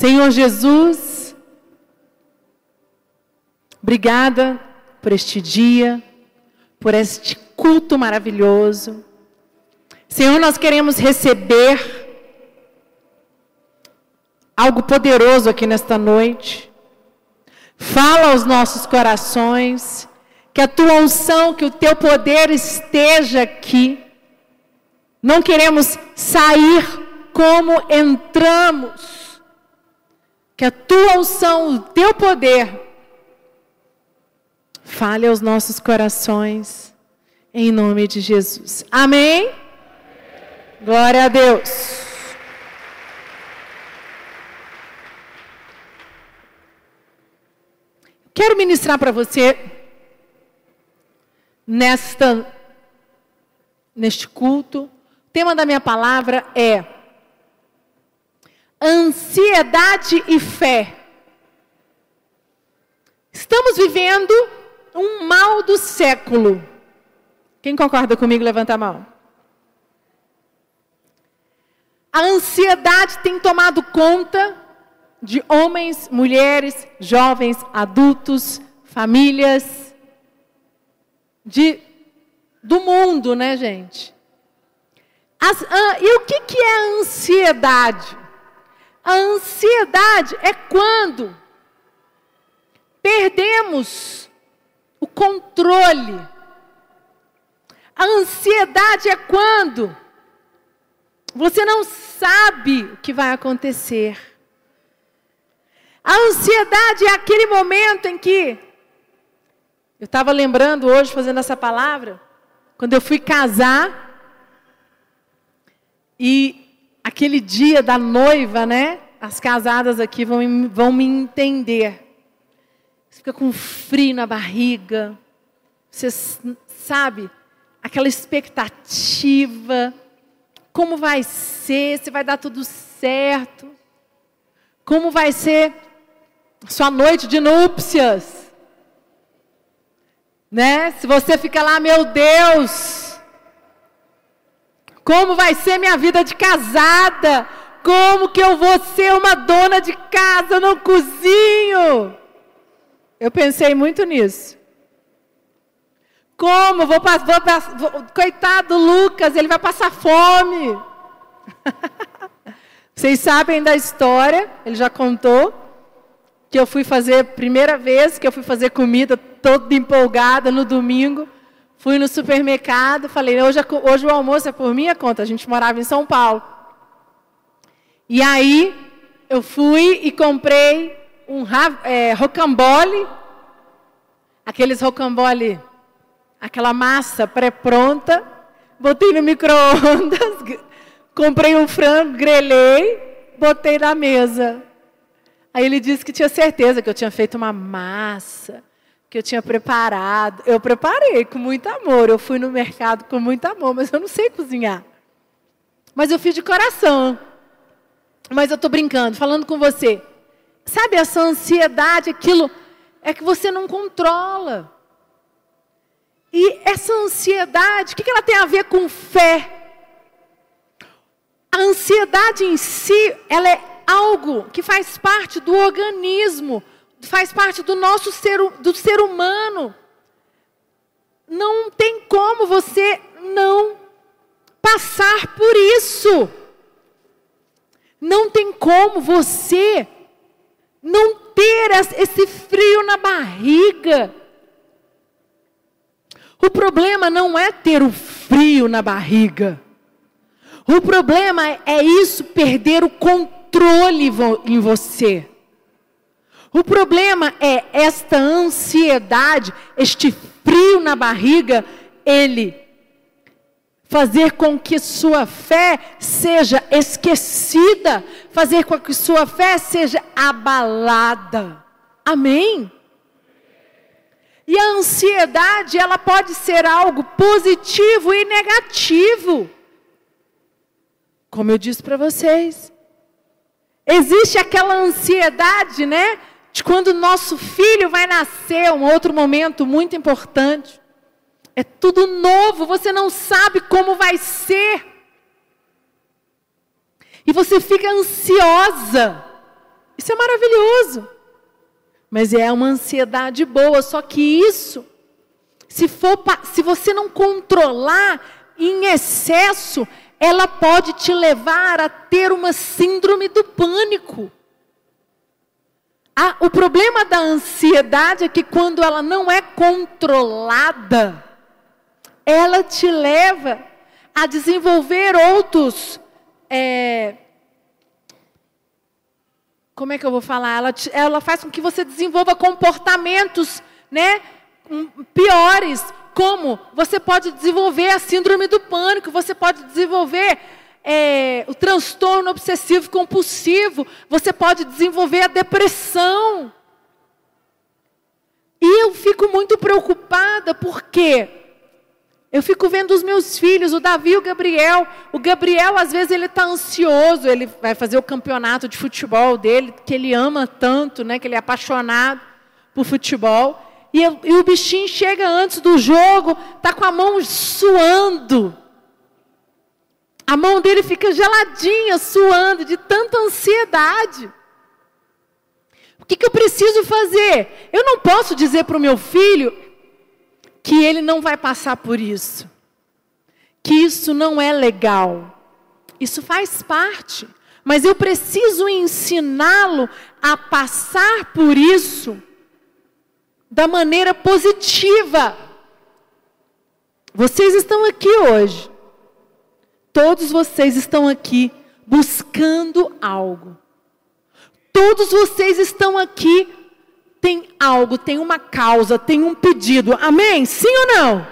Senhor Jesus, obrigada por este dia, por este culto maravilhoso. Senhor, nós queremos receber algo poderoso aqui nesta noite. Fala aos nossos corações, que a tua unção, que o teu poder esteja aqui. Não queremos sair como entramos. Que a tua unção, o teu poder, fale aos nossos corações, em nome de Jesus. Amém? Glória a Deus. Quero ministrar para você nesta neste culto. O tema da minha palavra é ansiedade e fé. Estamos vivendo um mal do século. Quem concorda comigo, levanta a mão. A ansiedade tem tomado conta de homens, mulheres, jovens, adultos, famílias, de, do mundo, né, gente? As, ah, e o que, que é a ansiedade? A ansiedade é quando perdemos o controle. A ansiedade é quando você não sabe o que vai acontecer. A ansiedade é aquele momento em que. Eu estava lembrando hoje, fazendo essa palavra, quando eu fui casar. E aquele dia da noiva, né? As casadas aqui vão, vão me entender. Você fica com frio na barriga. Você sabe, aquela expectativa. Como vai ser? Se vai dar tudo certo? Como vai ser sua noite de núpcias. Né? Se você fica lá, meu Deus, como vai ser minha vida de casada? Como que eu vou ser uma dona de casa? Eu não cozinho. Eu pensei muito nisso. Como? Vou, vou, vou, coitado Lucas, ele vai passar fome. Vocês sabem da história, ele já contou que eu fui fazer, primeira vez que eu fui fazer comida, toda empolgada no domingo. Fui no supermercado, falei, hoje, hoje o almoço é por minha conta. A gente morava em São Paulo. E aí, eu fui e comprei um é, rocambole, aqueles rocambole, aquela massa pré-pronta, botei no micro-ondas, comprei um frango, grelhei, botei na mesa. Aí ele disse que tinha certeza que eu tinha feito uma massa, que eu tinha preparado. Eu preparei com muito amor. Eu fui no mercado com muito amor, mas eu não sei cozinhar. Mas eu fiz de coração. Mas eu estou brincando, falando com você. Sabe essa ansiedade, aquilo é que você não controla. E essa ansiedade, o que ela tem a ver com fé? A ansiedade em si, ela é algo que faz parte do organismo, faz parte do nosso ser, do ser humano. Não tem como você não passar por isso. Não tem como você não ter esse frio na barriga. O problema não é ter o frio na barriga. O problema é isso, perder o controle em você. O problema é esta ansiedade, este frio na barriga, ele fazer com que sua fé seja esquecida, fazer com que sua fé seja abalada. Amém? E a ansiedade, ela pode ser algo positivo e negativo. Como eu disse para vocês, Existe aquela ansiedade, né? De quando nosso filho vai nascer, um outro momento muito importante. É tudo novo, você não sabe como vai ser. E você fica ansiosa. Isso é maravilhoso. Mas é uma ansiedade boa, só que isso, se for se você não controlar em excesso, ela pode te levar a ter uma síndrome do pânico. Ah, o problema da ansiedade é que quando ela não é controlada, ela te leva a desenvolver outros. É, como é que eu vou falar? Ela, te, ela faz com que você desenvolva comportamentos, né, piores, como você pode desenvolver a síndrome do pânico, você pode desenvolver é, o transtorno obsessivo compulsivo, você pode desenvolver a depressão. E eu fico muito preocupada porque eu fico vendo os meus filhos, o Davi e o Gabriel. O Gabriel, às vezes, ele está ansioso, ele vai fazer o campeonato de futebol dele, que ele ama tanto, né, que ele é apaixonado por futebol. E, e o bichinho chega antes do jogo, está com a mão suando. A mão dele fica geladinha, suando, de tanta ansiedade. O que, que eu preciso fazer? Eu não posso dizer para o meu filho que ele não vai passar por isso. Que isso não é legal. Isso faz parte. Mas eu preciso ensiná-lo a passar por isso da maneira positiva. Vocês estão aqui hoje. Todos vocês estão aqui buscando algo. Todos vocês estão aqui tem algo, tem uma causa, tem um pedido. Amém? Sim ou não?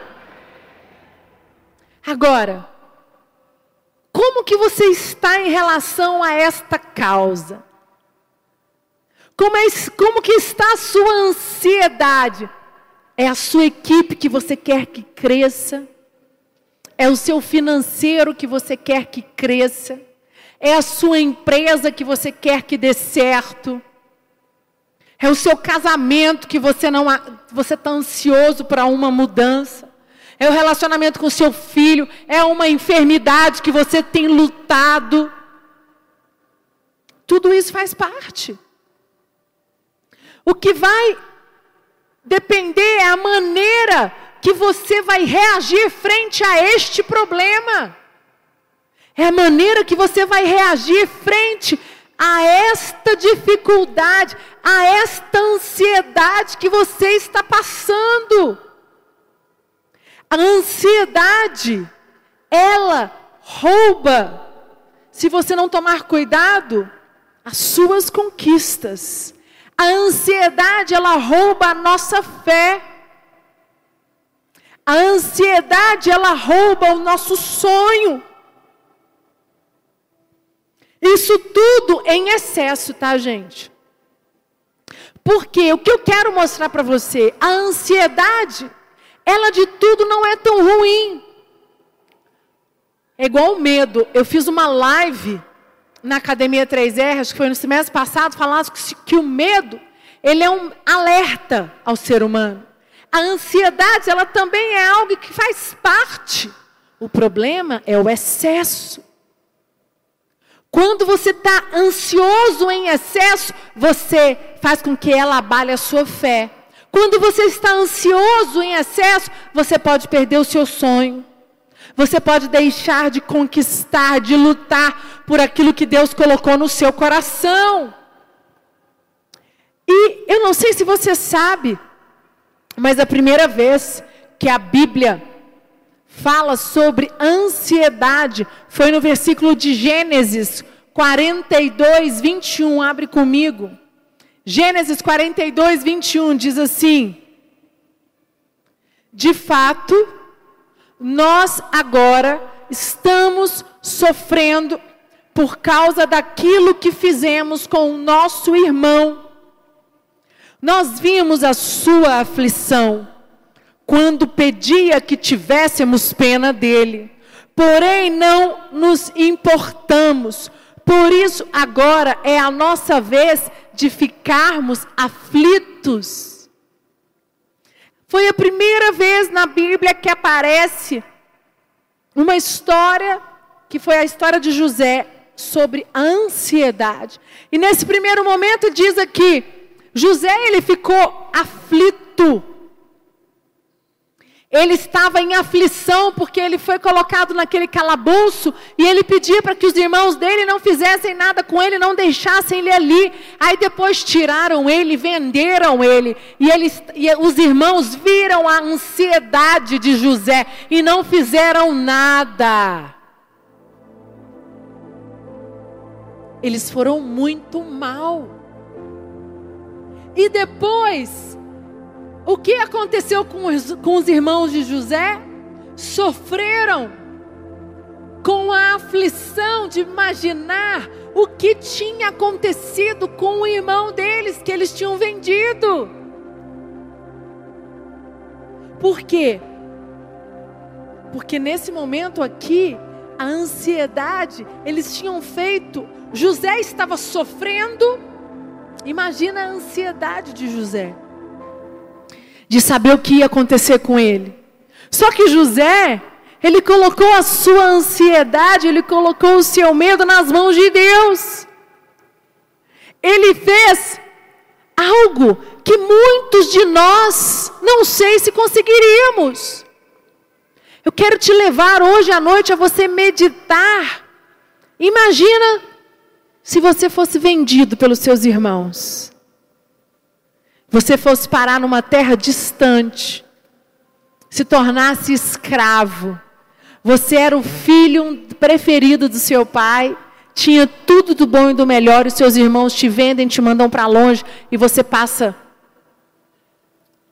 Agora, como que você está em relação a esta causa? Como, é, como que está a sua ansiedade? É a sua equipe que você quer que cresça? É o seu financeiro que você quer que cresça? É a sua empresa que você quer que dê certo? É o seu casamento que você não você está ansioso para uma mudança? É o relacionamento com seu filho? É uma enfermidade que você tem lutado? Tudo isso faz parte. O que vai depender é a maneira que você vai reagir frente a este problema. É a maneira que você vai reagir frente a esta dificuldade, a esta ansiedade que você está passando. A ansiedade, ela rouba, se você não tomar cuidado, as suas conquistas. A ansiedade, ela rouba a nossa fé. A ansiedade, ela rouba o nosso sonho. Isso tudo em excesso, tá, gente? Porque o que eu quero mostrar para você, a ansiedade, ela de tudo não é tão ruim. É igual o medo. Eu fiz uma live na Academia 3R, acho que foi no semestre passado, que, que o medo, ele é um alerta ao ser humano. A ansiedade, ela também é algo que faz parte. O problema é o excesso. Quando você está ansioso em excesso, você faz com que ela abale a sua fé. Quando você está ansioso em excesso, você pode perder o seu sonho. Você pode deixar de conquistar, de lutar por aquilo que Deus colocou no seu coração. E eu não sei se você sabe, mas a primeira vez que a Bíblia fala sobre ansiedade foi no versículo de Gênesis 42, 21. Abre comigo. Gênesis 42, 21 diz assim: De fato, nós agora estamos sofrendo por causa daquilo que fizemos com o nosso irmão. Nós vimos a sua aflição quando pedia que tivéssemos pena dele, porém não nos importamos. Por isso, agora é a nossa vez de ficarmos aflitos. Foi a primeira vez na Bíblia que aparece uma história que foi a história de José. sobre a ansiedade. E nesse primeiro momento diz aqui, José ele ficou aflito. Ele estava em aflição porque ele foi colocado naquele calabouço e ele pedia para que os irmãos dele não fizessem nada com ele, não deixassem ele ali. Aí depois tiraram ele, venderam ele e, eles, e os irmãos viram a ansiedade de José e não fizeram nada. Eles foram muito mal. E depois o que aconteceu com os, com os irmãos de José? Sofreram com a aflição de imaginar o que tinha acontecido com o irmão deles, que eles tinham vendido. Por quê? Porque nesse momento aqui, a ansiedade, eles tinham feito, José estava sofrendo, imagina a ansiedade de José de saber o que ia acontecer com ele. Só que José, ele colocou a sua ansiedade, ele colocou o seu medo nas mãos de Deus. Ele fez algo que muitos de nós não sei se conseguiríamos. Eu quero te levar hoje à noite a você meditar. Imagina se você fosse vendido pelos seus irmãos você fosse parar numa terra distante, se tornasse escravo, você era o filho preferido do seu pai, tinha tudo do bom e do melhor, e seus irmãos te vendem, te mandam para longe, e você passa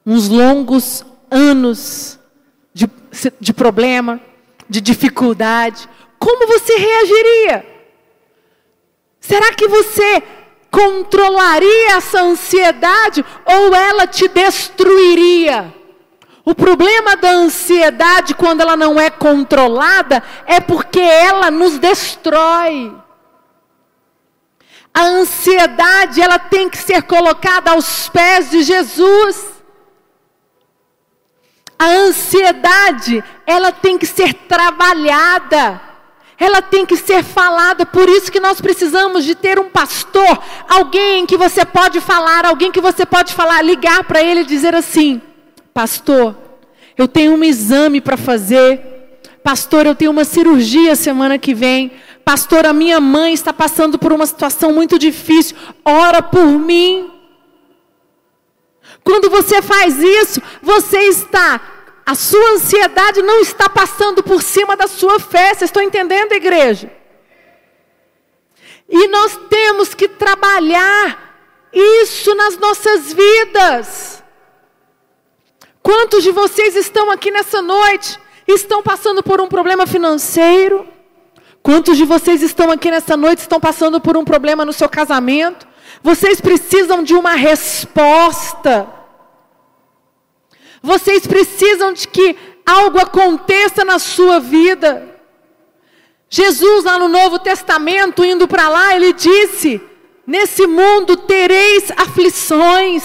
uns longos anos de, de problema, de dificuldade. Como você reagiria? Será que você controlaria essa ansiedade ou ela te destruiria? O problema da ansiedade, quando ela não é controlada, é porque ela nos destrói. A ansiedade, ela tem que ser colocada aos pés de Jesus. A ansiedade, ela tem que ser trabalhada ela tem que ser falada, por isso que nós precisamos de ter um pastor, alguém que você pode falar, alguém que você pode falar, ligar para ele e dizer assim: Pastor, eu tenho um exame para fazer. Pastor, eu tenho uma cirurgia semana que vem. Pastor, a minha mãe está passando por uma situação muito difícil. Ora por mim. Quando você faz isso, você está a sua ansiedade não está passando por cima da sua fé. Vocês estão entendendo, igreja? E nós temos que trabalhar isso nas nossas vidas. Quantos de vocês estão aqui nessa noite estão passando por um problema financeiro? Quantos de vocês estão aqui nessa noite estão passando por um problema no seu casamento? Vocês precisam de uma resposta. Vocês precisam de que algo aconteça na sua vida. Jesus, lá no Novo Testamento, indo para lá, ele disse: Nesse mundo tereis aflições.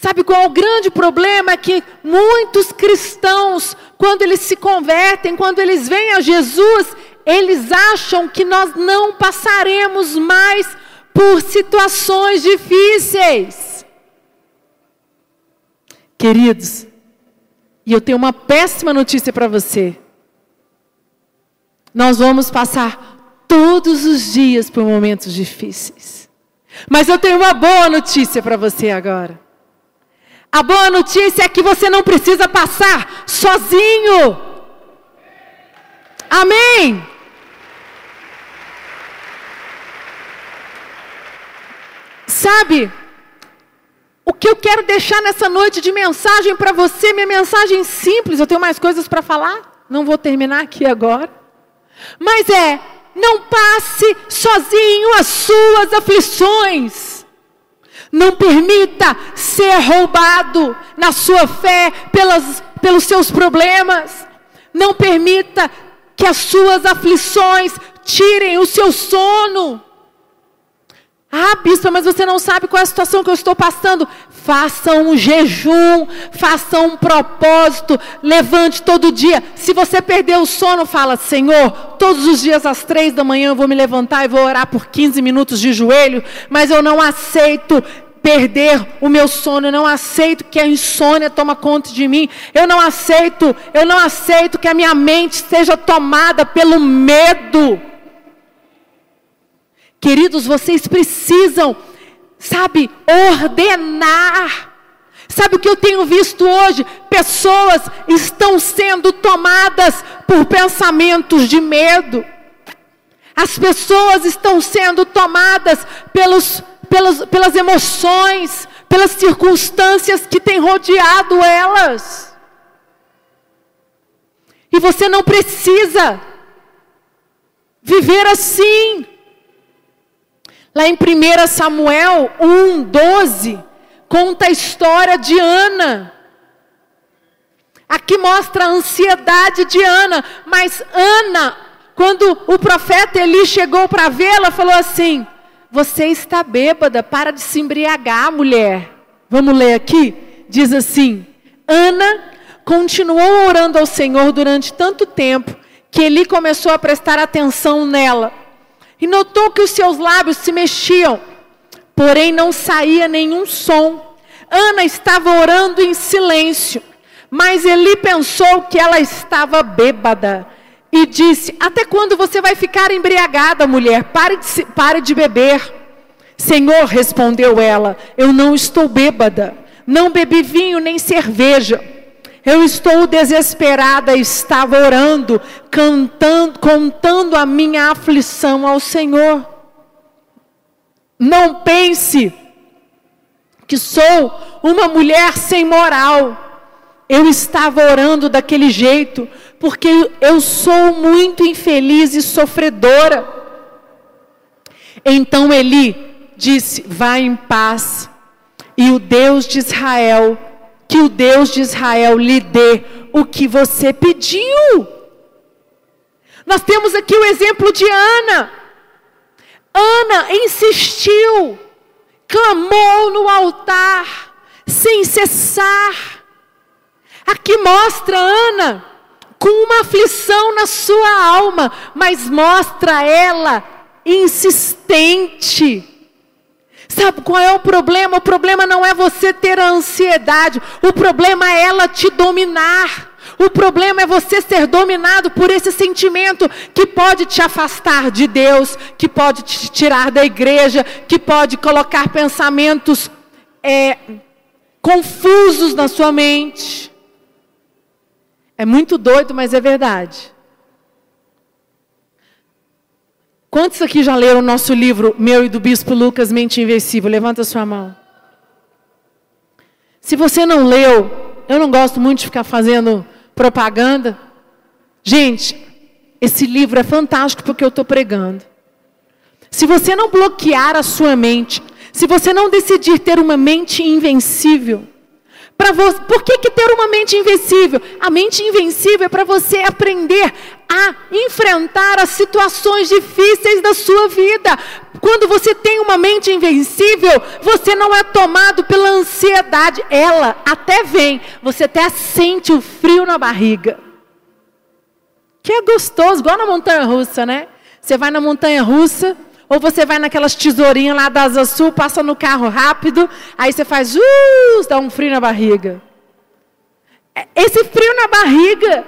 Sabe qual é o grande problema? É que muitos cristãos, quando eles se convertem, quando eles vêm a Jesus, eles acham que nós não passaremos mais por situações difíceis. Queridos, e eu tenho uma péssima notícia para você. Nós vamos passar todos os dias por momentos difíceis. Mas eu tenho uma boa notícia para você agora. A boa notícia é que você não precisa passar sozinho. Amém. Sabe? O que eu quero deixar nessa noite de mensagem para você, minha mensagem simples, eu tenho mais coisas para falar, não vou terminar aqui agora. Mas é, não passe sozinho as suas aflições. Não permita ser roubado na sua fé pelas, pelos seus problemas. Não permita que as suas aflições tirem o seu sono. Ah, bispo, mas você não sabe qual é a situação que eu estou passando. Faça um jejum, faça um propósito, levante todo dia. Se você perder o sono, fala: Senhor, todos os dias às três da manhã eu vou me levantar e vou orar por 15 minutos de joelho, mas eu não aceito perder o meu sono, eu não aceito que a insônia toma conta de mim, eu não aceito, eu não aceito que a minha mente seja tomada pelo medo. Queridos, vocês precisam, sabe, ordenar. Sabe o que eu tenho visto hoje? Pessoas estão sendo tomadas por pensamentos de medo. As pessoas estão sendo tomadas pelos, pelos, pelas emoções, pelas circunstâncias que têm rodeado elas. E você não precisa viver assim. Lá em 1 Samuel 1, 12, conta a história de Ana. Aqui mostra a ansiedade de Ana, mas Ana, quando o profeta Eli chegou para vê-la, falou assim: Você está bêbada, para de se embriagar, mulher. Vamos ler aqui? Diz assim: Ana continuou orando ao Senhor durante tanto tempo que Eli começou a prestar atenção nela e notou que os seus lábios se mexiam, porém não saía nenhum som. Ana estava orando em silêncio, mas Eli pensou que ela estava bêbada e disse: Até quando você vai ficar embriagada, mulher? Pare de, pare de beber. Senhor, respondeu ela, eu não estou bêbada, não bebi vinho nem cerveja eu estou desesperada, estava orando, cantando, contando a minha aflição ao Senhor. Não pense que sou uma mulher sem moral. Eu estava orando daquele jeito, porque eu sou muito infeliz e sofredora. Então Eli disse: Vá em paz, e o Deus de Israel que o Deus de Israel lhe dê o que você pediu. Nós temos aqui o exemplo de Ana. Ana insistiu, clamou no altar, sem cessar. Aqui mostra Ana com uma aflição na sua alma, mas mostra ela insistente Sabe qual é o problema? O problema não é você ter a ansiedade, o problema é ela te dominar. O problema é você ser dominado por esse sentimento que pode te afastar de Deus, que pode te tirar da igreja, que pode colocar pensamentos é, confusos na sua mente. É muito doido, mas é verdade. Quantos aqui já leram o nosso livro, meu e do Bispo Lucas, Mente Invencível? Levanta sua mão. Se você não leu, eu não gosto muito de ficar fazendo propaganda. Gente, esse livro é fantástico porque eu estou pregando. Se você não bloquear a sua mente, se você não decidir ter uma mente invencível, você, por que, que ter uma mente invencível? A mente invencível é para você aprender a enfrentar as situações difíceis da sua vida. Quando você tem uma mente invencível, você não é tomado pela ansiedade. Ela até vem, você até sente o frio na barriga. Que é gostoso, igual na montanha russa, né? Você vai na montanha russa, ou você vai naquelas tesourinhas lá da Asa Sul, passa no carro rápido, aí você faz, uh, dá um frio na barriga. É, esse frio na barriga,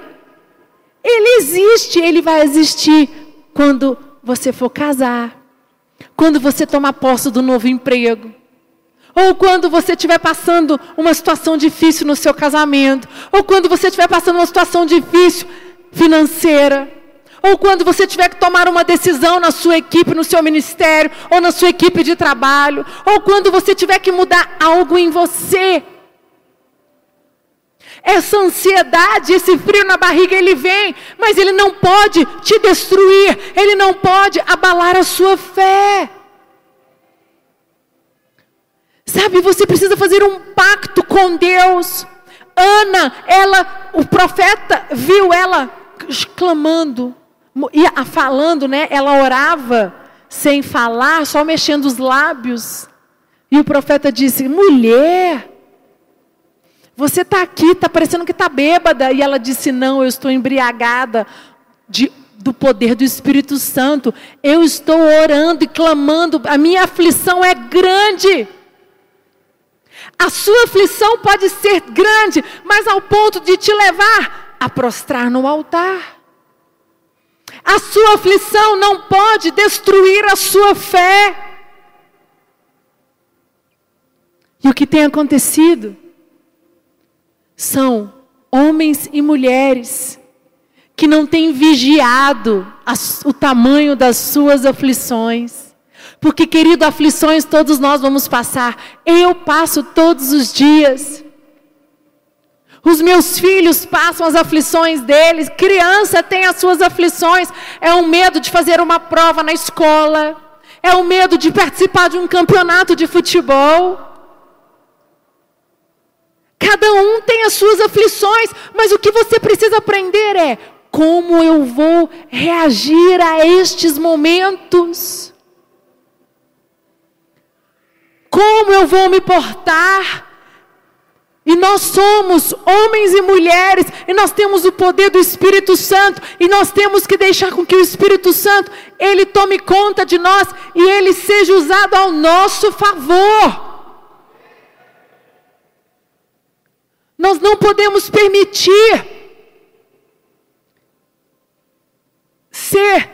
ele existe, ele vai existir quando você for casar, quando você tomar posse do novo emprego, ou quando você estiver passando uma situação difícil no seu casamento, ou quando você estiver passando uma situação difícil financeira ou quando você tiver que tomar uma decisão na sua equipe, no seu ministério, ou na sua equipe de trabalho, ou quando você tiver que mudar algo em você. Essa ansiedade, esse frio na barriga, ele vem, mas ele não pode te destruir, ele não pode abalar a sua fé. Sabe, você precisa fazer um pacto com Deus. Ana, ela, o profeta viu ela clamando, ia falando, né? Ela orava sem falar, só mexendo os lábios. E o profeta disse: Mulher, você está aqui, está parecendo que está bêbada. E ela disse: Não, eu estou embriagada de, do poder do Espírito Santo. Eu estou orando e clamando, a minha aflição é grande. A sua aflição pode ser grande, mas ao ponto de te levar a prostrar no altar. A sua aflição não pode destruir a sua fé. E o que tem acontecido são homens e mulheres que não têm vigiado o tamanho das suas aflições. Porque, querido, aflições todos nós vamos passar. Eu passo todos os dias. Os meus filhos passam as aflições deles. Criança tem as suas aflições. É o medo de fazer uma prova na escola. É o medo de participar de um campeonato de futebol. Cada um tem as suas aflições, mas o que você precisa aprender é como eu vou reagir a estes momentos. Como eu vou me portar? E nós somos homens e mulheres, e nós temos o poder do Espírito Santo, e nós temos que deixar com que o Espírito Santo, ele tome conta de nós e ele seja usado ao nosso favor. Nós não podemos permitir ser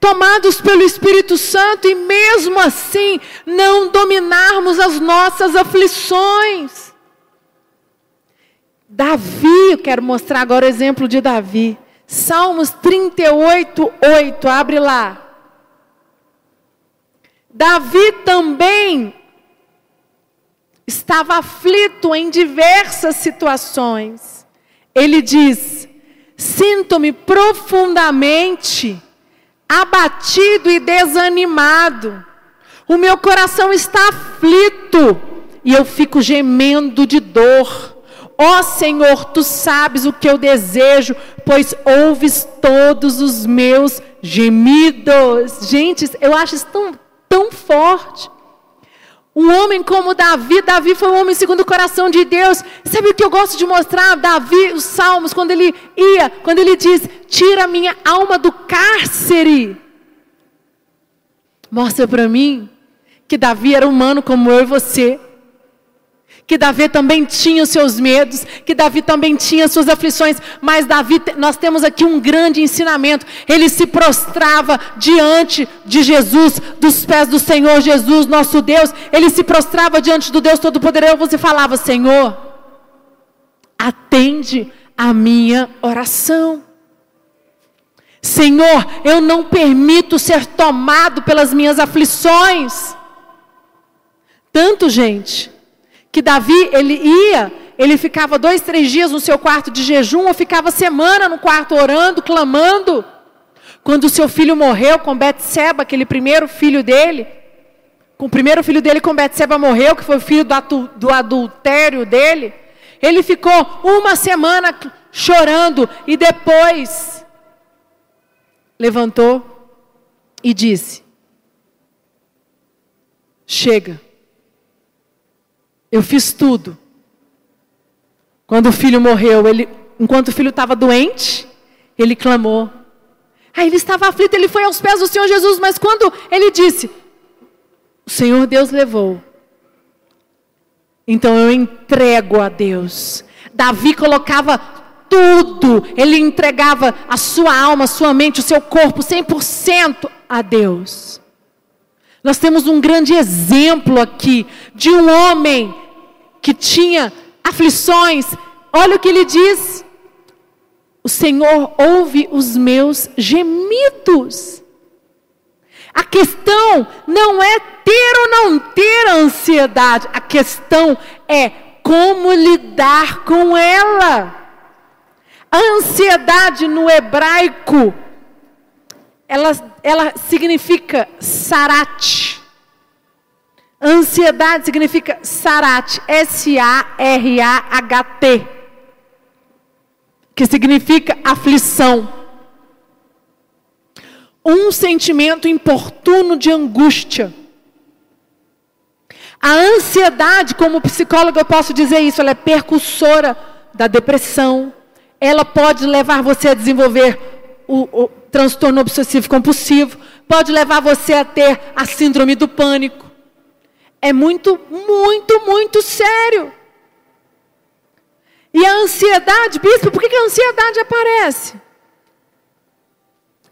tomados pelo Espírito Santo e mesmo assim não dominarmos as nossas aflições. Davi, eu quero mostrar agora o exemplo de Davi. Salmos 38, 8, abre lá. Davi também estava aflito em diversas situações. Ele diz: Sinto-me profundamente abatido e desanimado. O meu coração está aflito e eu fico gemendo de dor. Ó oh, Senhor, tu sabes o que eu desejo, pois ouves todos os meus gemidos. Gente, eu acho isso tão, tão forte. Um homem como Davi, Davi foi um homem segundo o coração de Deus. Sabe o que eu gosto de mostrar? Davi, os salmos, quando ele ia, quando ele diz: Tira minha alma do cárcere. Mostra para mim que Davi era humano como eu e você que Davi também tinha os seus medos, que Davi também tinha as suas aflições, mas Davi, nós temos aqui um grande ensinamento. Ele se prostrava diante de Jesus, dos pés do Senhor Jesus, nosso Deus. Ele se prostrava diante do Deus Todo-Poderoso. Você falava: Senhor, atende a minha oração. Senhor, eu não permito ser tomado pelas minhas aflições. Tanto, gente, que Davi, ele ia, ele ficava dois, três dias no seu quarto de jejum, ou ficava semana no quarto orando, clamando. Quando o seu filho morreu com Betseba, aquele primeiro filho dele, com o primeiro filho dele com Betseba morreu, que foi o filho do, do adultério dele, ele ficou uma semana chorando e depois levantou e disse: Chega. Eu fiz tudo. Quando o filho morreu, ele, enquanto o filho estava doente, ele clamou. Aí ele estava aflito, ele foi aos pés do Senhor Jesus, mas quando ele disse: O Senhor Deus levou. Então eu entrego a Deus. Davi colocava tudo, ele entregava a sua alma, a sua mente, o seu corpo 100% a Deus. Nós temos um grande exemplo aqui de um homem que tinha aflições. Olha o que ele diz: O Senhor ouve os meus gemidos. A questão não é ter ou não ter ansiedade, a questão é como lidar com ela. A ansiedade no hebraico ela, ela significa sarat. Ansiedade significa sarat, S-A-R-A-H-T, que significa aflição. um sentimento importuno de angústia. A ansiedade, como psicóloga, eu posso dizer isso, ela é percussora da depressão. Ela pode levar você a desenvolver o, o transtorno obsessivo compulsivo, pode levar você a ter a síndrome do pânico. É muito, muito, muito sério. E a ansiedade, bispo, por que a ansiedade aparece?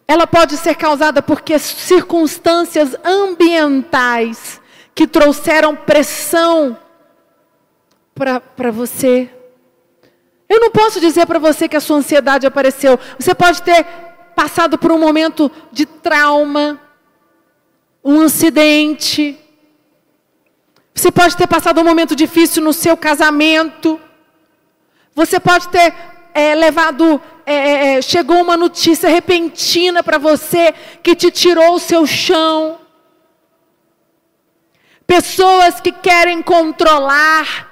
Ela pode ser causada porque circunstâncias ambientais que trouxeram pressão para você. Eu não posso dizer para você que a sua ansiedade apareceu. Você pode ter passado por um momento de trauma, um acidente. Você pode ter passado um momento difícil no seu casamento. Você pode ter é, levado é, é, é, chegou uma notícia repentina para você que te tirou o seu chão. Pessoas que querem controlar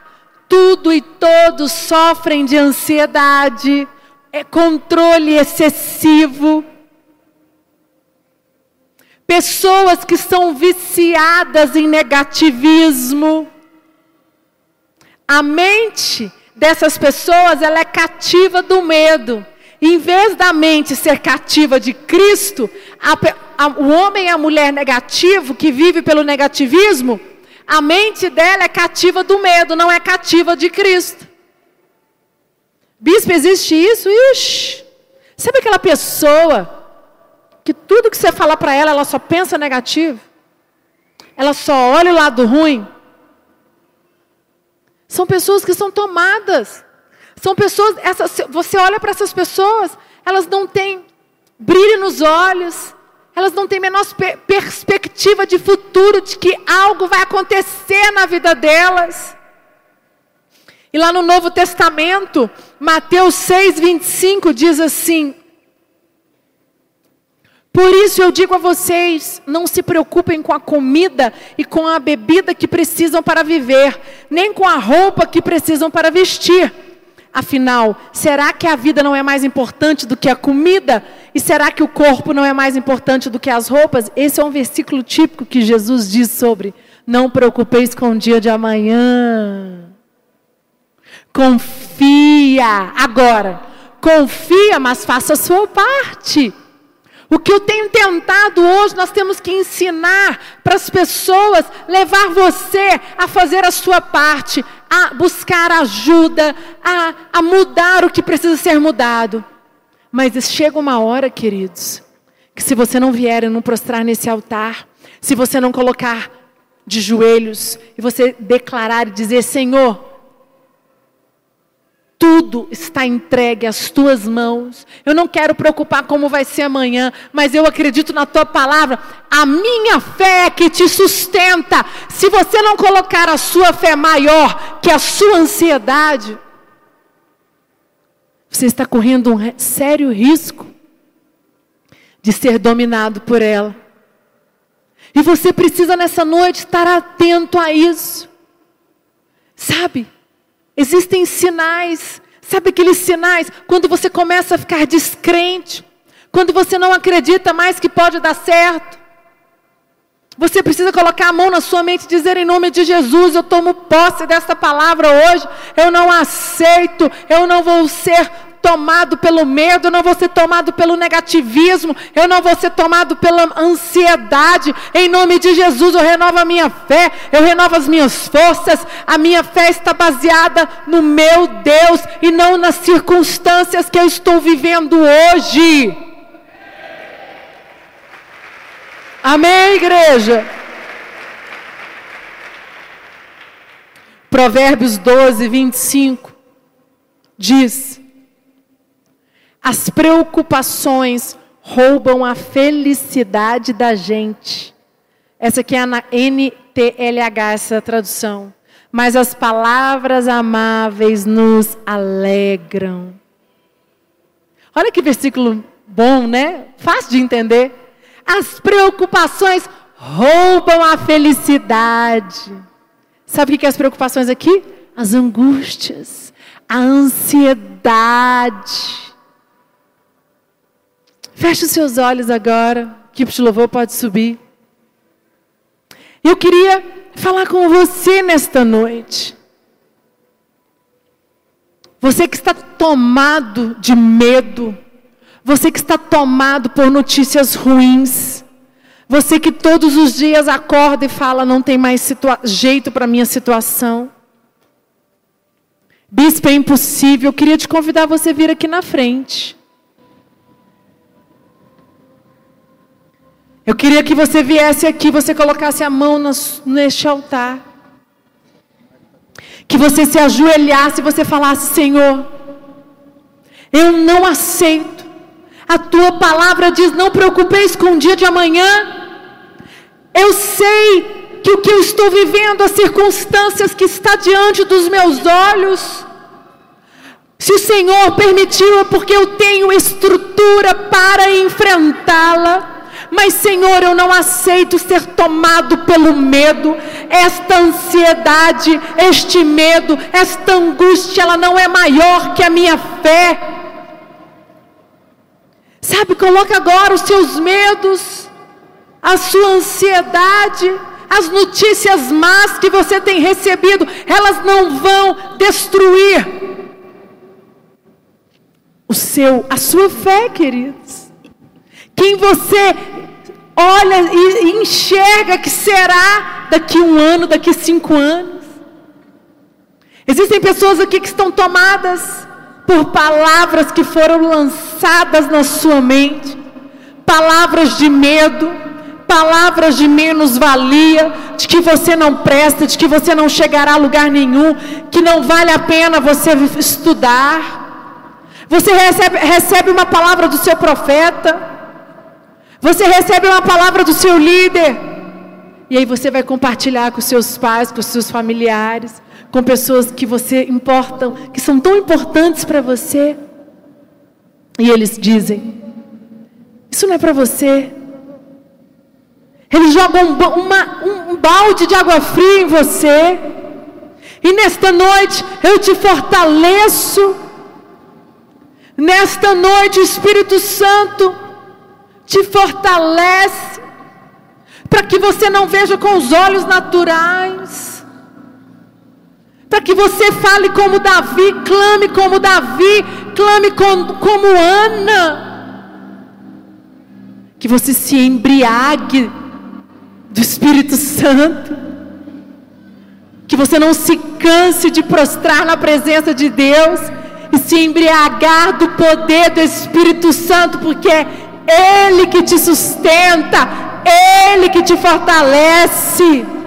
tudo e todos sofrem de ansiedade, é controle excessivo. Pessoas que são viciadas em negativismo. A mente dessas pessoas, ela é cativa do medo. Em vez da mente ser cativa de Cristo, a, a, o homem e a mulher negativo, que vive pelo negativismo, a mente dela é cativa do medo, não é cativa de Cristo. Bispo, existe isso? Ixi. Sabe aquela pessoa que tudo que você fala para ela, ela só pensa negativo? Ela só olha o lado ruim? São pessoas que são tomadas são pessoas, essas, você olha para essas pessoas, elas não têm brilho nos olhos, elas não têm menor perspectiva de futuro, de que algo vai acontecer na vida delas. E lá no Novo Testamento, Mateus 6, 25 diz assim: Por isso eu digo a vocês: não se preocupem com a comida e com a bebida que precisam para viver, nem com a roupa que precisam para vestir. Afinal, será que a vida não é mais importante do que a comida? E será que o corpo não é mais importante do que as roupas? Esse é um versículo típico que Jesus diz sobre: Não preocupeis com o dia de amanhã. Confia. Agora, confia, mas faça a sua parte. O que eu tenho tentado hoje, nós temos que ensinar para as pessoas, levar você a fazer a sua parte, a buscar ajuda, a, a mudar o que precisa ser mudado. Mas chega uma hora, queridos, que se você não vier e não prostrar nesse altar, se você não colocar de joelhos e você declarar e dizer: Senhor, tudo está entregue às tuas mãos. Eu não quero preocupar como vai ser amanhã, mas eu acredito na tua palavra. A minha fé é que te sustenta. Se você não colocar a sua fé maior que a sua ansiedade, você está correndo um sério risco de ser dominado por ela. E você precisa nessa noite estar atento a isso. Sabe? Existem sinais, sabe aqueles sinais? Quando você começa a ficar descrente, quando você não acredita mais que pode dar certo. Você precisa colocar a mão na sua mente e dizer em nome de Jesus, eu tomo posse desta palavra hoje, eu não aceito, eu não vou ser tomado pelo medo, eu não vou ser tomado pelo negativismo, eu não vou ser tomado pela ansiedade. Em nome de Jesus, eu renovo a minha fé, eu renovo as minhas forças. A minha fé está baseada no meu Deus e não nas circunstâncias que eu estou vivendo hoje. Amém, igreja? Provérbios 12, 25 diz: as preocupações roubam a felicidade da gente. Essa aqui é a NTLH, essa tradução. Mas as palavras amáveis nos alegram. Olha que versículo bom, né? Fácil de entender. As preocupações roubam a felicidade. Sabe o que é as preocupações aqui? As angústias, a ansiedade. Feche os seus olhos agora. equipe de louvor pode subir. Eu queria falar com você nesta noite. Você que está tomado de medo, você que está tomado por notícias ruins, você que todos os dias acorda e fala: não tem mais jeito para a minha situação. Bispo, é impossível. Eu queria te convidar você vir aqui na frente. Eu queria que você viesse aqui, você colocasse a mão neste altar. Que você se ajoelhasse e você falasse: Senhor, eu não aceito. A tua palavra diz: não preocupeis com o dia de amanhã. Eu sei que o que eu estou vivendo, as circunstâncias que está diante dos meus olhos, se o Senhor permitiu, é porque eu tenho estrutura para enfrentá-la. Mas, Senhor, eu não aceito ser tomado pelo medo. Esta ansiedade, este medo, esta angústia, ela não é maior que a minha fé. Sabe, coloca agora os seus medos, a sua ansiedade, as notícias más que você tem recebido, elas não vão destruir o seu, a sua fé, queridos. Quem você olha e enxerga que será daqui um ano, daqui cinco anos. Existem pessoas aqui que estão tomadas por palavras que foram lançadas na sua mente, palavras de medo, palavras de menos-valia, de que você não presta, de que você não chegará a lugar nenhum, que não vale a pena você estudar. Você recebe, recebe uma palavra do seu profeta, você recebe uma palavra do seu líder. E aí você vai compartilhar com seus pais, com seus familiares, com pessoas que você importam, que são tão importantes para você. E eles dizem: Isso não é para você. Eles jogam um, uma, um, um balde de água fria em você. E nesta noite eu te fortaleço. Nesta noite o Espírito Santo te fortalece, para que você não veja com os olhos naturais, para que você fale como Davi, clame como Davi, clame como, como Ana, que você se embriague do Espírito Santo, que você não se canse de prostrar na presença de Deus e se embriagar do poder do Espírito Santo, porque ele que te sustenta, Ele que te fortalece.